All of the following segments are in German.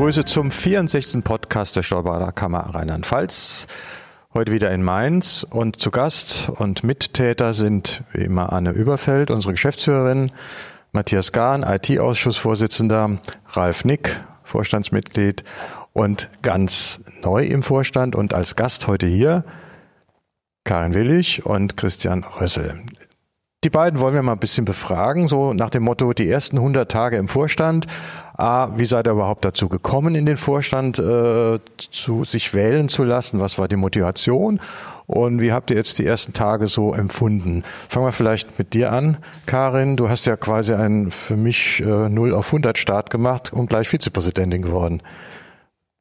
Grüße zum 64. Podcast der Steuerberater Kammer Rheinland-Pfalz. Heute wieder in Mainz und zu Gast und Mittäter sind wie immer Anne Überfeld, unsere Geschäftsführerin, Matthias Gahn, IT-Ausschussvorsitzender, Ralf Nick, Vorstandsmitglied und ganz neu im Vorstand und als Gast heute hier Karin Willig und Christian Rössel. Die beiden wollen wir mal ein bisschen befragen, so nach dem Motto, die ersten 100 Tage im Vorstand. Ah, wie seid ihr überhaupt dazu gekommen, in den Vorstand äh, zu sich wählen zu lassen? Was war die Motivation? Und wie habt ihr jetzt die ersten Tage so empfunden? Fangen wir vielleicht mit dir an, Karin. Du hast ja quasi einen für mich äh, 0 auf 100 Start gemacht und gleich Vizepräsidentin geworden.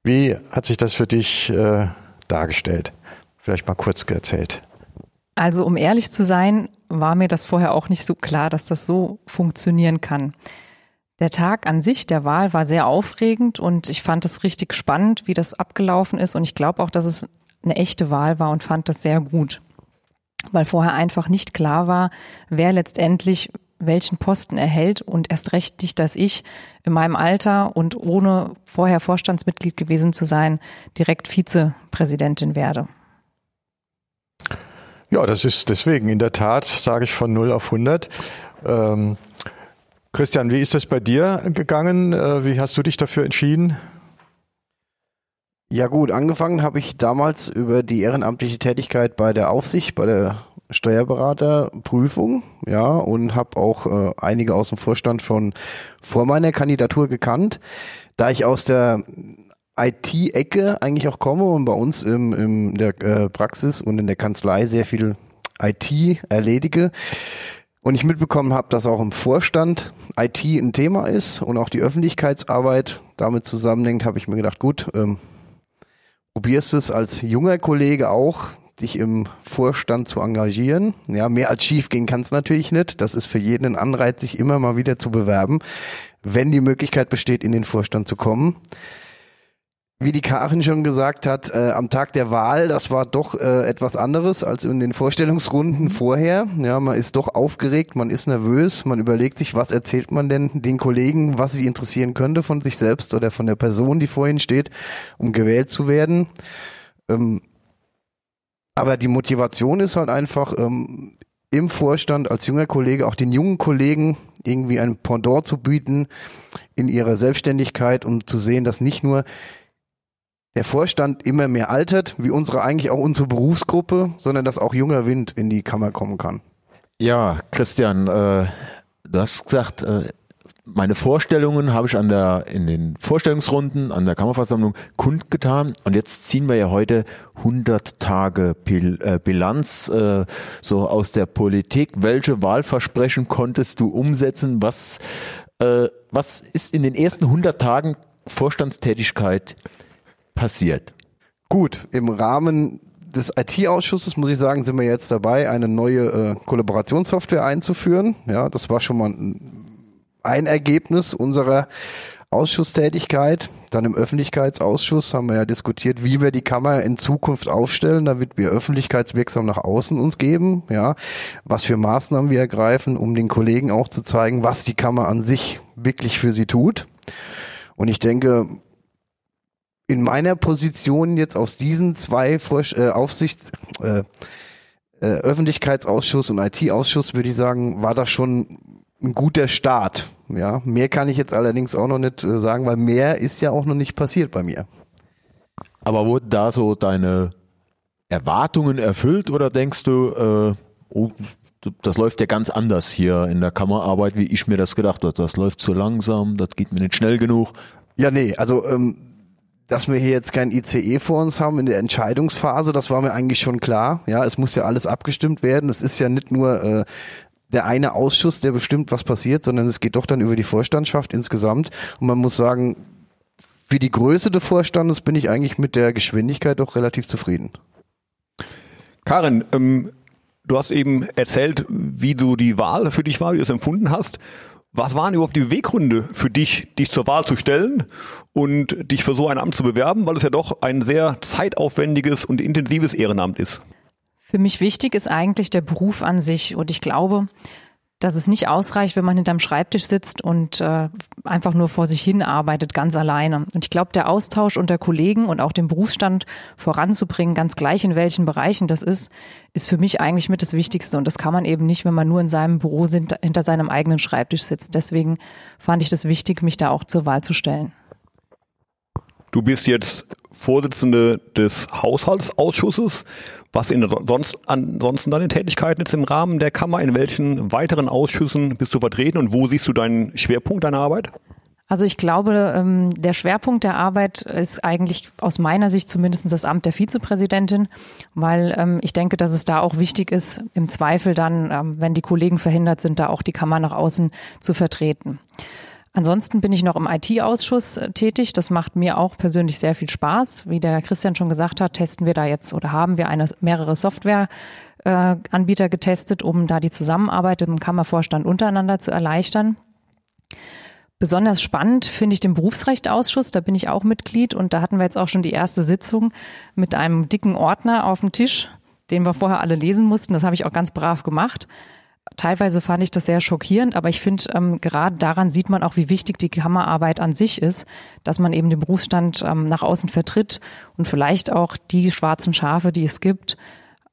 Wie hat sich das für dich äh, dargestellt? Vielleicht mal kurz erzählt. Also um ehrlich zu sein, war mir das vorher auch nicht so klar, dass das so funktionieren kann. Der Tag an sich der Wahl war sehr aufregend und ich fand es richtig spannend, wie das abgelaufen ist und ich glaube auch, dass es eine echte Wahl war und fand das sehr gut, weil vorher einfach nicht klar war, wer letztendlich welchen Posten erhält und erst recht nicht, dass ich in meinem Alter und ohne vorher Vorstandsmitglied gewesen zu sein, direkt Vizepräsidentin werde. Ja, das ist deswegen in der Tat, sage ich von 0 auf 100. Ähm, Christian, wie ist das bei dir gegangen? Äh, wie hast du dich dafür entschieden? Ja gut, angefangen habe ich damals über die ehrenamtliche Tätigkeit bei der Aufsicht, bei der Steuerberaterprüfung, ja, und habe auch äh, einige aus dem Vorstand schon vor meiner Kandidatur gekannt. Da ich aus der IT-Ecke eigentlich auch komme und bei uns im, in der äh, Praxis und in der Kanzlei sehr viel IT erledige, und ich mitbekommen habe, dass auch im Vorstand IT ein Thema ist und auch die Öffentlichkeitsarbeit damit zusammenhängt, habe ich mir gedacht, gut, ähm, probierst es als junger Kollege auch, dich im Vorstand zu engagieren. Ja, mehr als schief gehen kann es natürlich nicht. Das ist für jeden ein Anreiz, sich immer mal wieder zu bewerben, wenn die Möglichkeit besteht, in den Vorstand zu kommen wie die Karin schon gesagt hat, äh, am Tag der Wahl, das war doch äh, etwas anderes als in den Vorstellungsrunden mhm. vorher. Ja, man ist doch aufgeregt, man ist nervös, man überlegt sich, was erzählt man denn den Kollegen, was sie interessieren könnte von sich selbst oder von der Person, die vor ihnen steht, um gewählt zu werden. Ähm, aber die Motivation ist halt einfach, ähm, im Vorstand als junger Kollege auch den jungen Kollegen irgendwie ein Pendant zu bieten in ihrer Selbstständigkeit um zu sehen, dass nicht nur der Vorstand immer mehr altert, wie unsere eigentlich auch unsere Berufsgruppe, sondern dass auch junger Wind in die Kammer kommen kann. Ja, Christian, äh, du hast gesagt, äh, meine Vorstellungen habe ich an der, in den Vorstellungsrunden an der Kammerversammlung kundgetan und jetzt ziehen wir ja heute 100 Tage Bil äh, Bilanz äh, so aus der Politik. Welche Wahlversprechen konntest du umsetzen? Was, äh, was ist in den ersten 100 Tagen Vorstandstätigkeit passiert? Gut, im Rahmen des IT-Ausschusses muss ich sagen, sind wir jetzt dabei, eine neue äh, Kollaborationssoftware einzuführen. Ja, das war schon mal ein, Ergebnis unserer Ausschusstätigkeit. Dann im Öffentlichkeitsausschuss haben wir ja diskutiert, wie wir die Kammer in Zukunft aufstellen, damit wir öffentlichkeitswirksam nach außen uns geben, ja, was für Maßnahmen wir ergreifen, um den Kollegen auch zu zeigen, was die Kammer an sich wirklich für sie tut. Und ich denke, in meiner Position jetzt aus diesen zwei Vorsch äh, Aufsichts, äh, äh, Öffentlichkeitsausschuss und IT-Ausschuss würde ich sagen, war das schon ein guter Start. Ja, mehr kann ich jetzt allerdings auch noch nicht äh, sagen, weil mehr ist ja auch noch nicht passiert bei mir. Aber wurden da so deine Erwartungen erfüllt oder denkst du, äh, oh, das läuft ja ganz anders hier in der Kammerarbeit, wie ich mir das gedacht habe. Das läuft zu langsam, das geht mir nicht schnell genug. Ja, nee, also ähm, dass wir hier jetzt kein ICE vor uns haben in der Entscheidungsphase, das war mir eigentlich schon klar. Ja, es muss ja alles abgestimmt werden. Es ist ja nicht nur äh, der eine Ausschuss, der bestimmt, was passiert, sondern es geht doch dann über die Vorstandschaft insgesamt. Und man muss sagen, für die Größe des Vorstandes bin ich eigentlich mit der Geschwindigkeit doch relativ zufrieden. Karin, ähm, du hast eben erzählt, wie du die Wahl für dich war, wie du es empfunden hast. Was waren überhaupt die Beweggründe für dich, dich zur Wahl zu stellen und dich für so ein Amt zu bewerben, weil es ja doch ein sehr zeitaufwendiges und intensives Ehrenamt ist? Für mich wichtig ist eigentlich der Beruf an sich und ich glaube, dass es nicht ausreicht, wenn man hinterm Schreibtisch sitzt und äh, einfach nur vor sich hin arbeitet, ganz alleine. Und ich glaube, der Austausch unter Kollegen und auch den Berufsstand voranzubringen, ganz gleich in welchen Bereichen das ist, ist für mich eigentlich mit das Wichtigste. Und das kann man eben nicht, wenn man nur in seinem Büro sind, hinter seinem eigenen Schreibtisch sitzt. Deswegen fand ich das wichtig, mich da auch zur Wahl zu stellen. Du bist jetzt Vorsitzende des Haushaltsausschusses. Was sind sonst, ansonsten deine Tätigkeiten jetzt im Rahmen der Kammer? In welchen weiteren Ausschüssen bist du vertreten und wo siehst du deinen Schwerpunkt deiner Arbeit? Also ich glaube, ähm, der Schwerpunkt der Arbeit ist eigentlich aus meiner Sicht zumindest das Amt der Vizepräsidentin, weil ähm, ich denke, dass es da auch wichtig ist, im Zweifel dann, ähm, wenn die Kollegen verhindert sind, da auch die Kammer nach außen zu vertreten. Ansonsten bin ich noch im IT-Ausschuss äh, tätig. Das macht mir auch persönlich sehr viel Spaß. Wie der Christian schon gesagt hat, testen wir da jetzt oder haben wir eine, mehrere Softwareanbieter äh, getestet, um da die Zusammenarbeit im Kammervorstand untereinander zu erleichtern. Besonders spannend finde ich den Berufsrechtausschuss, da bin ich auch Mitglied und da hatten wir jetzt auch schon die erste Sitzung mit einem dicken Ordner auf dem Tisch, den wir vorher alle lesen mussten. Das habe ich auch ganz brav gemacht. Teilweise fand ich das sehr schockierend, aber ich finde, ähm, gerade daran sieht man auch, wie wichtig die Kammerarbeit an sich ist, dass man eben den Berufsstand ähm, nach außen vertritt und vielleicht auch die schwarzen Schafe, die es gibt,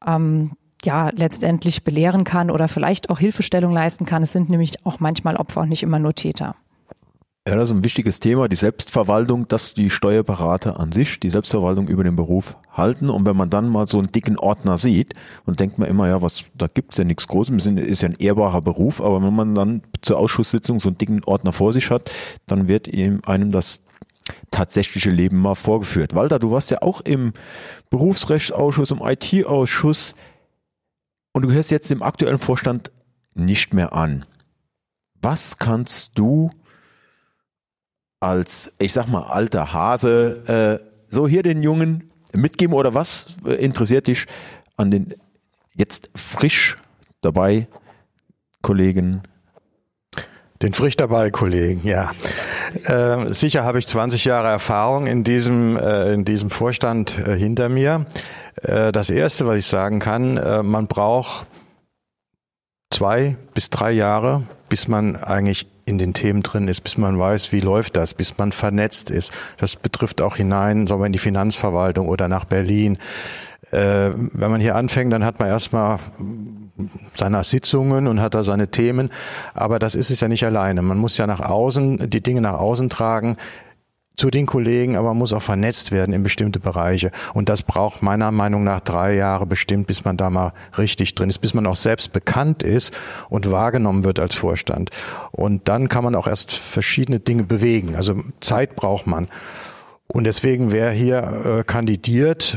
ähm, ja, letztendlich belehren kann oder vielleicht auch Hilfestellung leisten kann. Es sind nämlich auch manchmal Opfer und nicht immer nur Täter. Ja, das ist ein wichtiges Thema, die Selbstverwaltung, dass die Steuerberater an sich die Selbstverwaltung über den Beruf halten. Und wenn man dann mal so einen dicken Ordner sieht und denkt man immer, ja, was, da gibt's ja nichts Großes, ist ja ein ehrbarer Beruf, aber wenn man dann zur Ausschusssitzung so einen dicken Ordner vor sich hat, dann wird einem das tatsächliche Leben mal vorgeführt. Walter, du warst ja auch im Berufsrechtsausschuss, im IT-Ausschuss und du gehörst jetzt dem aktuellen Vorstand nicht mehr an. Was kannst du als, ich sag mal, alter Hase, äh, so hier den Jungen mitgeben oder was interessiert dich an den jetzt frisch dabei Kollegen? Den frisch dabei Kollegen, ja. Äh, sicher habe ich 20 Jahre Erfahrung in diesem, äh, in diesem Vorstand äh, hinter mir. Äh, das erste, was ich sagen kann, äh, man braucht zwei bis drei Jahre, bis man eigentlich in den Themen drin ist, bis man weiß, wie läuft das, bis man vernetzt ist. Das betrifft auch hinein, sagen wir, in die Finanzverwaltung oder nach Berlin. Äh, wenn man hier anfängt, dann hat man erstmal seine Sitzungen und hat da seine Themen. Aber das ist es ja nicht alleine. Man muss ja nach außen, die Dinge nach außen tragen zu den Kollegen, aber muss auch vernetzt werden in bestimmte Bereiche. Und das braucht meiner Meinung nach drei Jahre bestimmt, bis man da mal richtig drin ist, bis man auch selbst bekannt ist und wahrgenommen wird als Vorstand. Und dann kann man auch erst verschiedene Dinge bewegen. Also Zeit braucht man. Und deswegen, wer hier äh, kandidiert,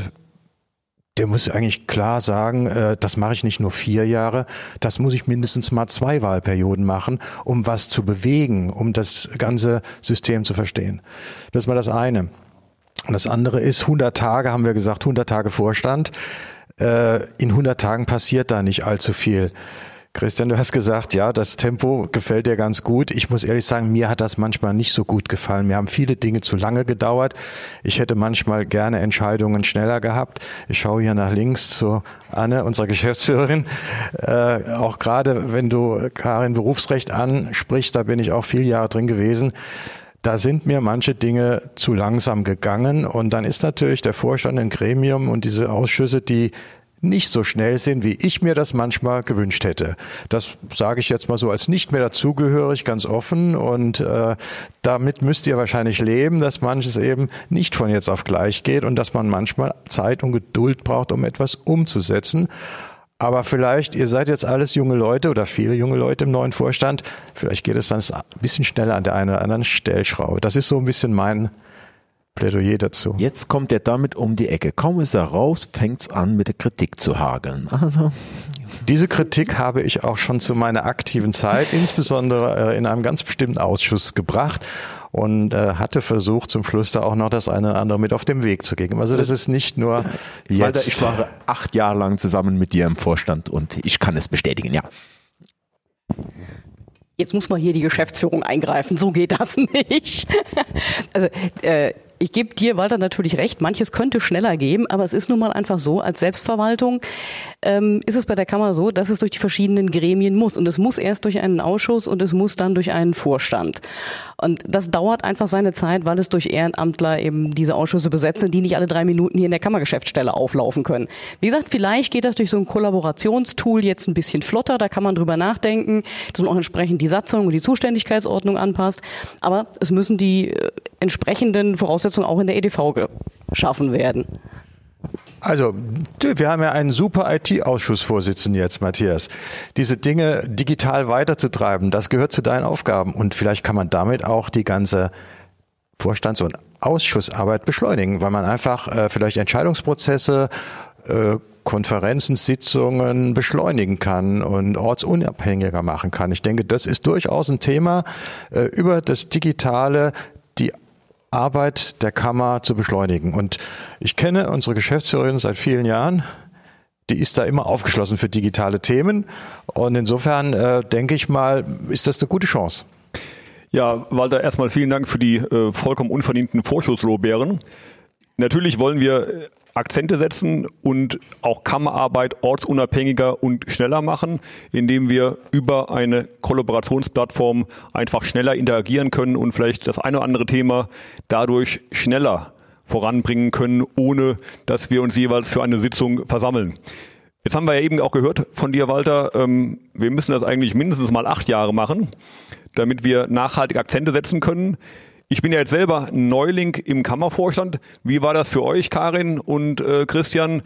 der muss eigentlich klar sagen, äh, das mache ich nicht nur vier Jahre, das muss ich mindestens mal zwei Wahlperioden machen, um was zu bewegen, um das ganze System zu verstehen. Das ist mal das eine. Und das andere ist, 100 Tage haben wir gesagt, 100 Tage Vorstand. Äh, in 100 Tagen passiert da nicht allzu viel. Christian, du hast gesagt, ja, das Tempo gefällt dir ganz gut. Ich muss ehrlich sagen, mir hat das manchmal nicht so gut gefallen. Mir haben viele Dinge zu lange gedauert. Ich hätte manchmal gerne Entscheidungen schneller gehabt. Ich schaue hier nach links zu Anne, unserer Geschäftsführerin. Äh, auch gerade, wenn du Karin Berufsrecht ansprichst, da bin ich auch viele Jahre drin gewesen. Da sind mir manche Dinge zu langsam gegangen und dann ist natürlich der Vorstand ein Gremium und diese Ausschüsse, die nicht so schnell sind, wie ich mir das manchmal gewünscht hätte. Das sage ich jetzt mal so als nicht mehr dazugehörig, ganz offen. Und äh, damit müsst ihr wahrscheinlich leben, dass manches eben nicht von jetzt auf gleich geht und dass man manchmal Zeit und Geduld braucht, um etwas umzusetzen. Aber vielleicht, ihr seid jetzt alles junge Leute oder viele junge Leute im neuen Vorstand, vielleicht geht es dann ein bisschen schneller an der einen oder anderen Stellschraube. Das ist so ein bisschen mein Plädoyer dazu. Jetzt kommt er damit um die Ecke. Kaum ist er raus, fängt es an, mit der Kritik zu hageln. Also. Diese Kritik habe ich auch schon zu meiner aktiven Zeit, insbesondere äh, in einem ganz bestimmten Ausschuss gebracht und äh, hatte versucht, zum Schluss da auch noch das eine oder andere mit auf den Weg zu geben. Also das ist nicht nur jetzt. Walter, ich war acht Jahre lang zusammen mit dir im Vorstand und ich kann es bestätigen, ja jetzt muss mal hier die Geschäftsführung eingreifen, so geht das nicht. also äh, ich gebe dir, Walter, natürlich recht, manches könnte schneller gehen, aber es ist nun mal einfach so, als Selbstverwaltung ähm, ist es bei der Kammer so, dass es durch die verschiedenen Gremien muss. Und es muss erst durch einen Ausschuss und es muss dann durch einen Vorstand. Und das dauert einfach seine Zeit, weil es durch Ehrenamtler eben diese Ausschüsse besetzen, die nicht alle drei Minuten hier in der Kammergeschäftsstelle auflaufen können. Wie gesagt, vielleicht geht das durch so ein Kollaborationstool jetzt ein bisschen flotter, da kann man drüber nachdenken, dass man auch entsprechend die Satzung und die Zuständigkeitsordnung anpasst. Aber es müssen die äh, entsprechenden Voraussetzungen auch in der EDV geschaffen werden. Also, wir haben ja einen super IT-Ausschussvorsitzenden jetzt, Matthias. Diese Dinge digital weiterzutreiben, das gehört zu deinen Aufgaben. Und vielleicht kann man damit auch die ganze Vorstands- und Ausschussarbeit beschleunigen, weil man einfach äh, vielleicht Entscheidungsprozesse, äh, Konferenzen, Sitzungen beschleunigen kann und ortsunabhängiger machen kann. Ich denke, das ist durchaus ein Thema äh, über das Digitale, Arbeit der Kammer zu beschleunigen. Und ich kenne unsere Geschäftsführerin seit vielen Jahren. Die ist da immer aufgeschlossen für digitale Themen. Und insofern äh, denke ich mal, ist das eine gute Chance. Ja, Walter, erstmal vielen Dank für die äh, vollkommen unverdienten Vorschusslorbeeren. Natürlich wollen wir Akzente setzen und auch Kammerarbeit ortsunabhängiger und schneller machen, indem wir über eine Kollaborationsplattform einfach schneller interagieren können und vielleicht das eine oder andere Thema dadurch schneller voranbringen können, ohne dass wir uns jeweils für eine Sitzung versammeln. Jetzt haben wir ja eben auch gehört von dir, Walter, ähm, wir müssen das eigentlich mindestens mal acht Jahre machen, damit wir nachhaltig Akzente setzen können. Ich bin ja jetzt selber Neuling im Kammervorstand. Wie war das für euch, Karin und äh, Christian?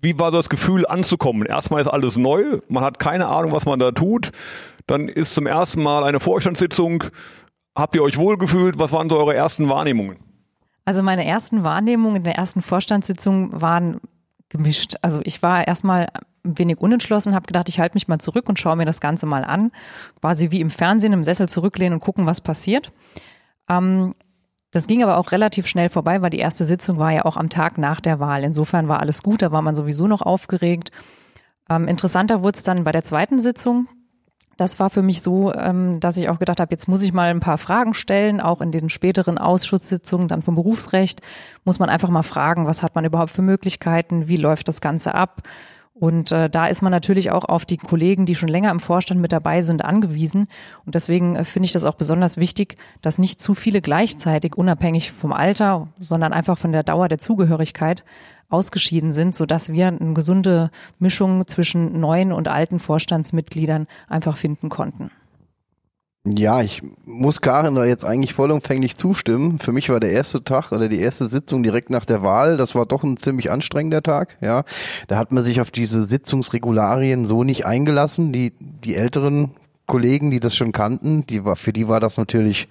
Wie war das Gefühl anzukommen? Erstmal ist alles neu, man hat keine Ahnung, was man da tut. Dann ist zum ersten Mal eine Vorstandssitzung. Habt ihr euch wohlgefühlt? Was waren so eure ersten Wahrnehmungen? Also meine ersten Wahrnehmungen in der ersten Vorstandssitzung waren gemischt. Also ich war erstmal ein wenig unentschlossen, habe gedacht, ich halte mich mal zurück und schaue mir das Ganze mal an. Quasi wie im Fernsehen im Sessel zurücklehnen und gucken, was passiert. Ähm, das ging aber auch relativ schnell vorbei, weil die erste Sitzung war ja auch am Tag nach der Wahl. Insofern war alles gut, da war man sowieso noch aufgeregt. Ähm, interessanter wurde es dann bei der zweiten Sitzung. Das war für mich so, ähm, dass ich auch gedacht habe, jetzt muss ich mal ein paar Fragen stellen, auch in den späteren Ausschusssitzungen dann vom Berufsrecht muss man einfach mal fragen, was hat man überhaupt für Möglichkeiten, wie läuft das Ganze ab und äh, da ist man natürlich auch auf die Kollegen, die schon länger im Vorstand mit dabei sind, angewiesen. Und deswegen äh, finde ich das auch besonders wichtig, dass nicht zu viele gleichzeitig, unabhängig vom Alter, sondern einfach von der Dauer der Zugehörigkeit ausgeschieden sind, sodass wir eine gesunde Mischung zwischen neuen und alten Vorstandsmitgliedern einfach finden konnten. Ja, ich muss Karin da jetzt eigentlich vollumfänglich zustimmen. Für mich war der erste Tag oder die erste Sitzung direkt nach der Wahl, das war doch ein ziemlich anstrengender Tag, ja. Da hat man sich auf diese Sitzungsregularien so nicht eingelassen. Die, die älteren Kollegen, die das schon kannten, die war, für die war das natürlich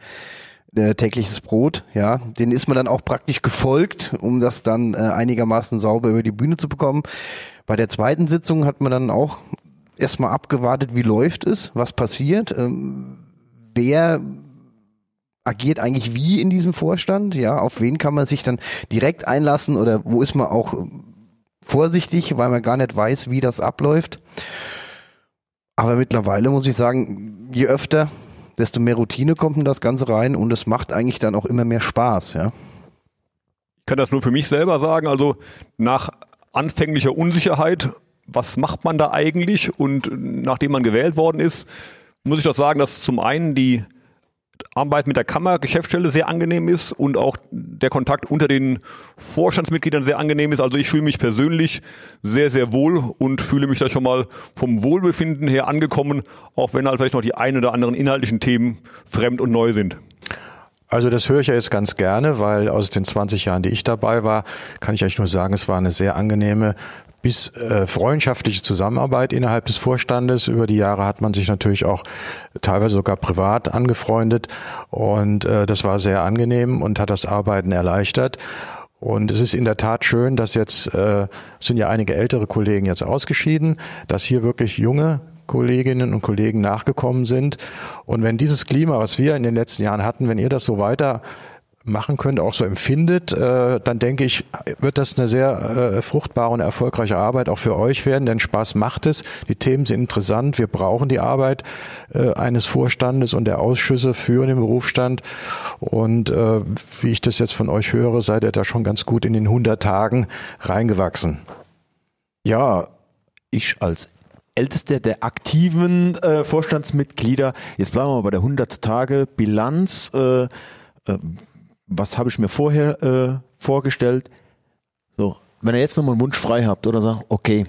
äh, tägliches Brot, ja. Den ist man dann auch praktisch gefolgt, um das dann äh, einigermaßen sauber über die Bühne zu bekommen. Bei der zweiten Sitzung hat man dann auch erstmal abgewartet, wie läuft es, was passiert. Ähm, wer agiert eigentlich wie in diesem Vorstand? Ja, auf wen kann man sich dann direkt einlassen oder wo ist man auch vorsichtig, weil man gar nicht weiß, wie das abläuft? Aber mittlerweile muss ich sagen, je öfter, desto mehr Routine kommt in das Ganze rein und es macht eigentlich dann auch immer mehr Spaß, ja. Ich kann das nur für mich selber sagen, also nach anfänglicher Unsicherheit, was macht man da eigentlich und nachdem man gewählt worden ist, muss ich doch sagen, dass zum einen die Arbeit mit der Kammergeschäftsstelle sehr angenehm ist und auch der Kontakt unter den Vorstandsmitgliedern sehr angenehm ist. Also ich fühle mich persönlich sehr, sehr wohl und fühle mich da schon mal vom Wohlbefinden her angekommen, auch wenn halt vielleicht noch die ein oder anderen inhaltlichen Themen fremd und neu sind. Also das höre ich ja jetzt ganz gerne, weil aus den 20 Jahren, die ich dabei war, kann ich euch nur sagen, es war eine sehr angenehme bis äh, freundschaftliche Zusammenarbeit innerhalb des Vorstandes. Über die Jahre hat man sich natürlich auch teilweise sogar privat angefreundet und äh, das war sehr angenehm und hat das Arbeiten erleichtert. Und es ist in der Tat schön, dass jetzt äh, sind ja einige ältere Kollegen jetzt ausgeschieden, dass hier wirklich junge Kolleginnen und Kollegen nachgekommen sind. Und wenn dieses Klima, was wir in den letzten Jahren hatten, wenn ihr das so weiter machen könnt, auch so empfindet, äh, dann denke ich, wird das eine sehr äh, fruchtbare und erfolgreiche Arbeit auch für euch werden, denn Spaß macht es. Die Themen sind interessant. Wir brauchen die Arbeit äh, eines Vorstandes und der Ausschüsse für den Berufsstand. Und wie ich das jetzt von euch höre, seid ihr da schon ganz gut in den 100 Tagen reingewachsen. Ja, ich als älteste der aktiven äh, Vorstandsmitglieder. Jetzt bleiben wir bei der 100 Tage Bilanz. Äh, äh, was habe ich mir vorher äh, vorgestellt? So, wenn ihr jetzt nochmal einen Wunsch frei habt oder sagt, okay,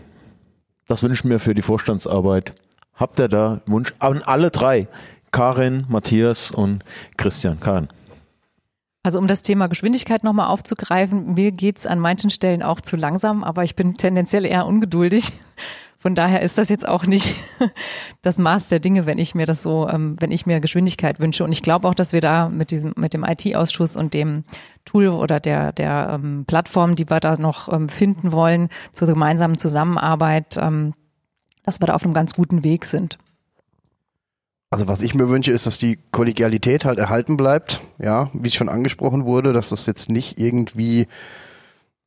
das wünsche ich mir für die Vorstandsarbeit, habt ihr da einen Wunsch an alle drei? Karin, Matthias und Christian. Karin. Also um das Thema Geschwindigkeit nochmal aufzugreifen, mir geht's an manchen Stellen auch zu langsam, aber ich bin tendenziell eher ungeduldig. Von daher ist das jetzt auch nicht das Maß der Dinge, wenn ich mir das so, ähm, wenn ich mir Geschwindigkeit wünsche. Und ich glaube auch, dass wir da mit diesem, mit dem IT-Ausschuss und dem Tool oder der, der ähm, Plattform, die wir da noch ähm, finden wollen, zur gemeinsamen Zusammenarbeit, ähm, dass wir da auf einem ganz guten Weg sind. Also was ich mir wünsche, ist, dass die Kollegialität halt erhalten bleibt. Ja, wie es schon angesprochen wurde, dass das jetzt nicht irgendwie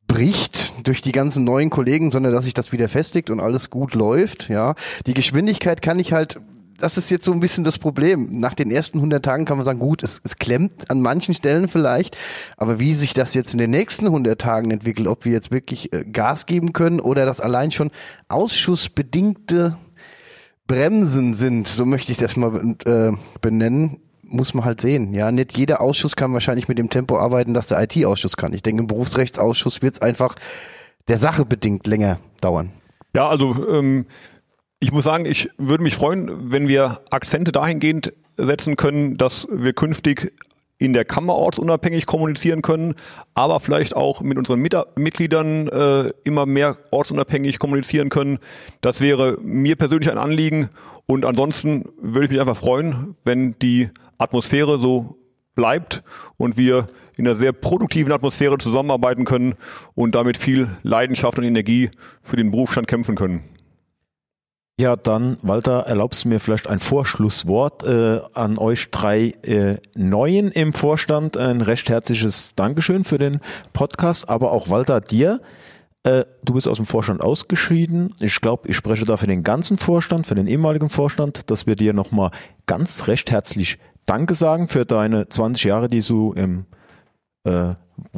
bricht durch die ganzen neuen Kollegen, sondern dass sich das wieder festigt und alles gut läuft. Ja, die Geschwindigkeit kann ich halt das ist jetzt so ein bisschen das Problem. Nach den ersten 100 Tagen kann man sagen, gut, es, es klemmt an manchen Stellen vielleicht, aber wie sich das jetzt in den nächsten 100 Tagen entwickelt, ob wir jetzt wirklich äh, Gas geben können oder das allein schon ausschussbedingte Bremsen sind, so möchte ich das mal äh, benennen, muss man halt sehen. Ja, nicht jeder Ausschuss kann wahrscheinlich mit dem Tempo arbeiten, dass der IT-Ausschuss kann. Ich denke, im Berufsrechtsausschuss wird es einfach der Sache bedingt länger dauern. Ja, also ähm, ich muss sagen, ich würde mich freuen, wenn wir Akzente dahingehend setzen können, dass wir künftig in der Kammer ortsunabhängig kommunizieren können, aber vielleicht auch mit unseren Mit Mitgliedern äh, immer mehr ortsunabhängig kommunizieren können. Das wäre mir persönlich ein Anliegen und ansonsten würde ich mich einfach freuen, wenn die Atmosphäre so bleibt und wir in einer sehr produktiven Atmosphäre zusammenarbeiten können und damit viel Leidenschaft und Energie für den Berufsstand kämpfen können. Ja, dann, Walter, erlaubst du mir vielleicht ein Vorschlusswort äh, an euch drei äh, Neuen im Vorstand. Ein recht herzliches Dankeschön für den Podcast, aber auch Walter dir. Äh, du bist aus dem Vorstand ausgeschieden. Ich glaube, ich spreche da für den ganzen Vorstand, für den ehemaligen Vorstand, dass wir dir nochmal ganz recht herzlich Danke sagen für deine 20 Jahre, die du im äh,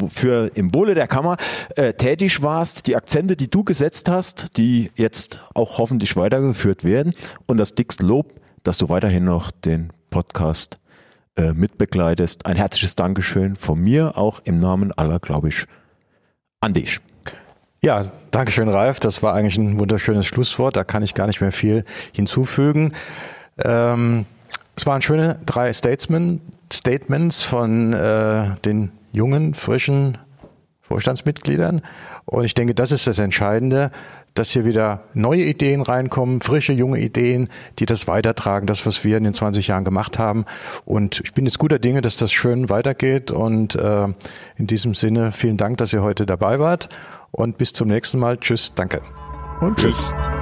für im Wohle der Kammer äh, tätig warst, die Akzente, die du gesetzt hast, die jetzt auch hoffentlich weitergeführt werden und das dickste Lob, dass du weiterhin noch den Podcast äh, mitbegleitest. Ein herzliches Dankeschön von mir, auch im Namen aller, glaube ich, an dich. Ja, Dankeschön, Ralf. Das war eigentlich ein wunderschönes Schlusswort. Da kann ich gar nicht mehr viel hinzufügen. Ähm, es waren schöne drei Statesmen, Statements von äh, den jungen, frischen Vorstandsmitgliedern. Und ich denke, das ist das Entscheidende, dass hier wieder neue Ideen reinkommen, frische, junge Ideen, die das weitertragen, das, was wir in den 20 Jahren gemacht haben. Und ich bin jetzt guter Dinge, dass das schön weitergeht. Und äh, in diesem Sinne vielen Dank, dass ihr heute dabei wart. Und bis zum nächsten Mal. Tschüss, danke. Und tschüss. tschüss.